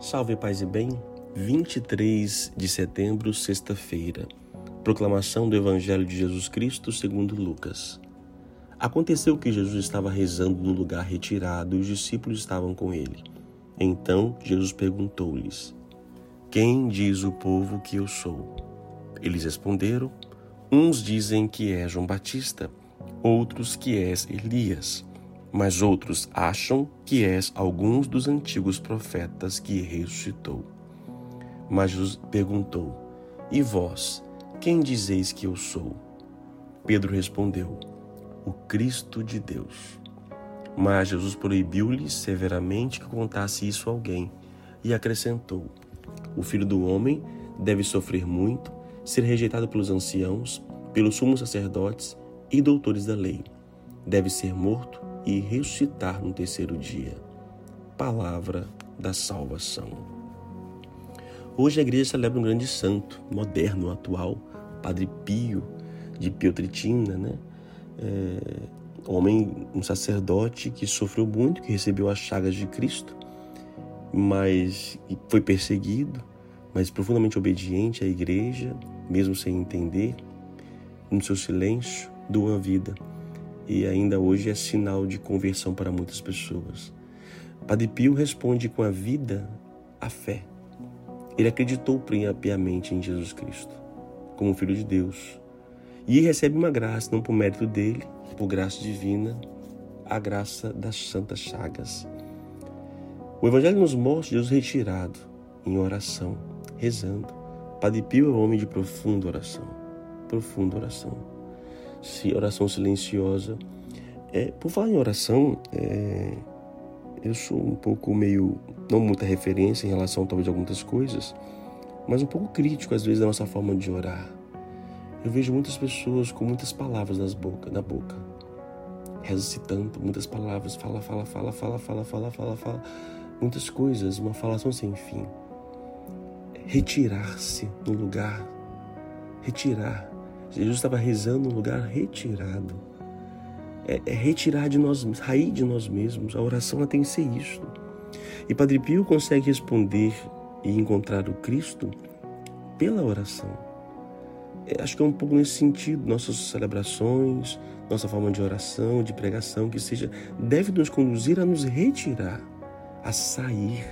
Salve paz e bem. 23 de setembro, sexta-feira. Proclamação do Evangelho de Jesus Cristo segundo Lucas. Aconteceu que Jesus estava rezando no lugar retirado e os discípulos estavam com ele. Então Jesus perguntou-lhes: Quem diz o povo que eu sou? Eles responderam: Uns dizem que é João Batista, outros que és Elias mas outros acham que és alguns dos antigos profetas que ressuscitou. Mas Jesus perguntou: E vós, quem dizeis que eu sou? Pedro respondeu: O Cristo de Deus. Mas Jesus proibiu-lhe severamente que contasse isso a alguém e acrescentou: O filho do homem deve sofrer muito, ser rejeitado pelos anciãos, pelos sumos sacerdotes e doutores da lei. Deve ser morto e ressuscitar no terceiro dia. Palavra da salvação. Hoje a igreja celebra um grande santo, moderno, atual, Padre Pio de Piotritina, né? É, homem, um sacerdote que sofreu muito, que recebeu as chagas de Cristo, mas foi perseguido, mas profundamente obediente à igreja, mesmo sem entender, no seu silêncio, doou a vida e ainda hoje é sinal de conversão para muitas pessoas. Padre Pio responde com a vida a fé. Ele acreditou piamente em Jesus Cristo, como Filho de Deus, e recebe uma graça, não por mérito dele, por graça divina, a graça das santas chagas. O Evangelho nos mostra Jesus retirado em oração, rezando. Padre Pio é um homem de profunda oração, profunda oração oração silenciosa. É, por falar em oração, é, eu sou um pouco meio, não muita referência em relação talvez a algumas coisas, mas um pouco crítico às vezes da nossa forma de orar. Eu vejo muitas pessoas com muitas palavras nas boca, na boca. Reza-se tanto, muitas palavras, fala, fala, fala, fala, fala, fala, fala, fala, muitas coisas, uma falação sem fim. Retirar-se no lugar, retirar Jesus estava rezando num lugar retirado. É, é retirar de nós, sair de nós mesmos. A oração ela tem que ser isso. E Padre Pio consegue responder e encontrar o Cristo pela oração. É, acho que é um pouco nesse sentido, nossas celebrações, nossa forma de oração, de pregação, que seja, deve nos conduzir a nos retirar, a sair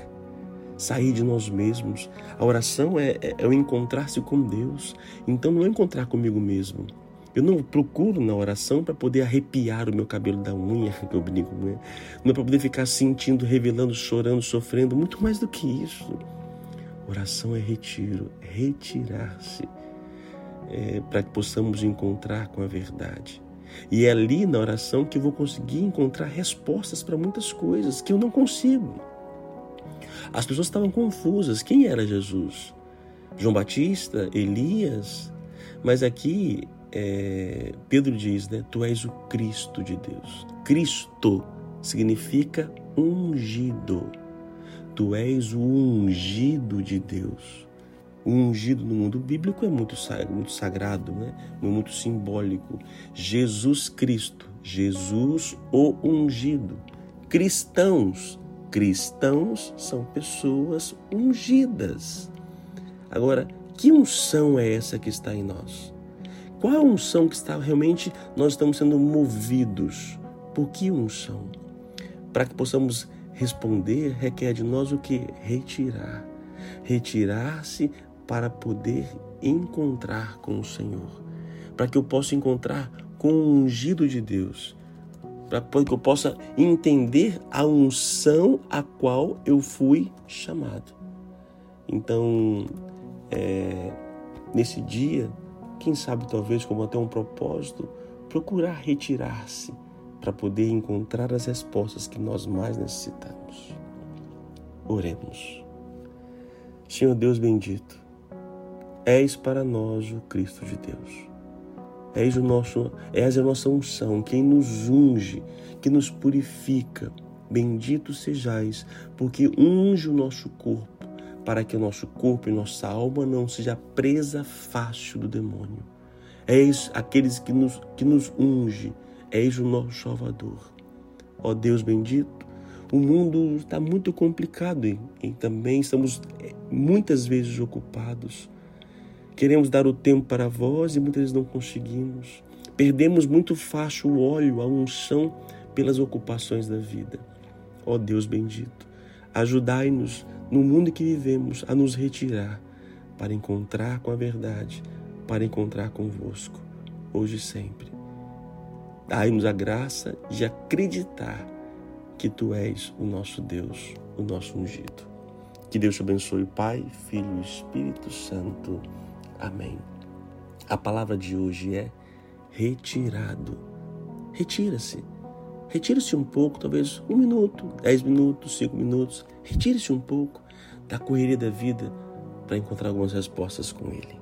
sair de nós mesmos. A oração é, é, é o encontrar-se com Deus. Então não é encontrar comigo mesmo. Eu não procuro na oração para poder arrepiar o meu cabelo da unha, que eu brinco, não é para poder ficar sentindo, revelando, chorando, sofrendo, muito mais do que isso. Oração é retiro, retirar-se, é, para que possamos encontrar com a verdade. E é ali na oração que eu vou conseguir encontrar respostas para muitas coisas que eu não consigo. As pessoas estavam confusas. Quem era Jesus? João Batista? Elias? Mas aqui é, Pedro diz, né? Tu és o Cristo de Deus. Cristo significa ungido. Tu és o ungido de Deus. O ungido no mundo bíblico é muito, muito sagrado, né? muito simbólico. Jesus Cristo, Jesus o ungido. Cristãos, cristãos são pessoas ungidas. Agora, que unção é essa que está em nós? Qual a unção que está realmente nós estamos sendo movidos? Por que unção? Para que possamos responder, requer de nós o que? Retirar. Retirar-se para poder encontrar com o Senhor. Para que eu possa encontrar com o ungido de Deus para que eu possa entender a unção a qual eu fui chamado. Então, é, nesse dia, quem sabe talvez como até um propósito, procurar retirar-se para poder encontrar as respostas que nós mais necessitamos. Oremos. Senhor Deus bendito, és para nós o Cristo de Deus És, o nosso, és a nossa unção, quem nos unge, que nos purifica. Bendito sejais, porque unge o nosso corpo, para que o nosso corpo e nossa alma não seja presa fácil do demônio. És aqueles que nos, que nos unge, és o nosso Salvador. Ó Deus bendito, O mundo está muito complicado e, e também estamos eh, muitas vezes ocupados. Queremos dar o tempo para vós e muitas vezes não conseguimos. Perdemos muito fácil o óleo, a unção pelas ocupações da vida. Ó Deus bendito, ajudai-nos no mundo em que vivemos a nos retirar para encontrar com a verdade, para encontrar convosco, hoje e sempre. Dai-nos a graça de acreditar que Tu és o nosso Deus, o nosso ungido. Que Deus te abençoe, Pai, Filho e Espírito Santo. Amém. A palavra de hoje é retirado. Retira-se. Retire-se um pouco, talvez um minuto, dez minutos, cinco minutos. Retire-se um pouco da correria da vida para encontrar algumas respostas com Ele.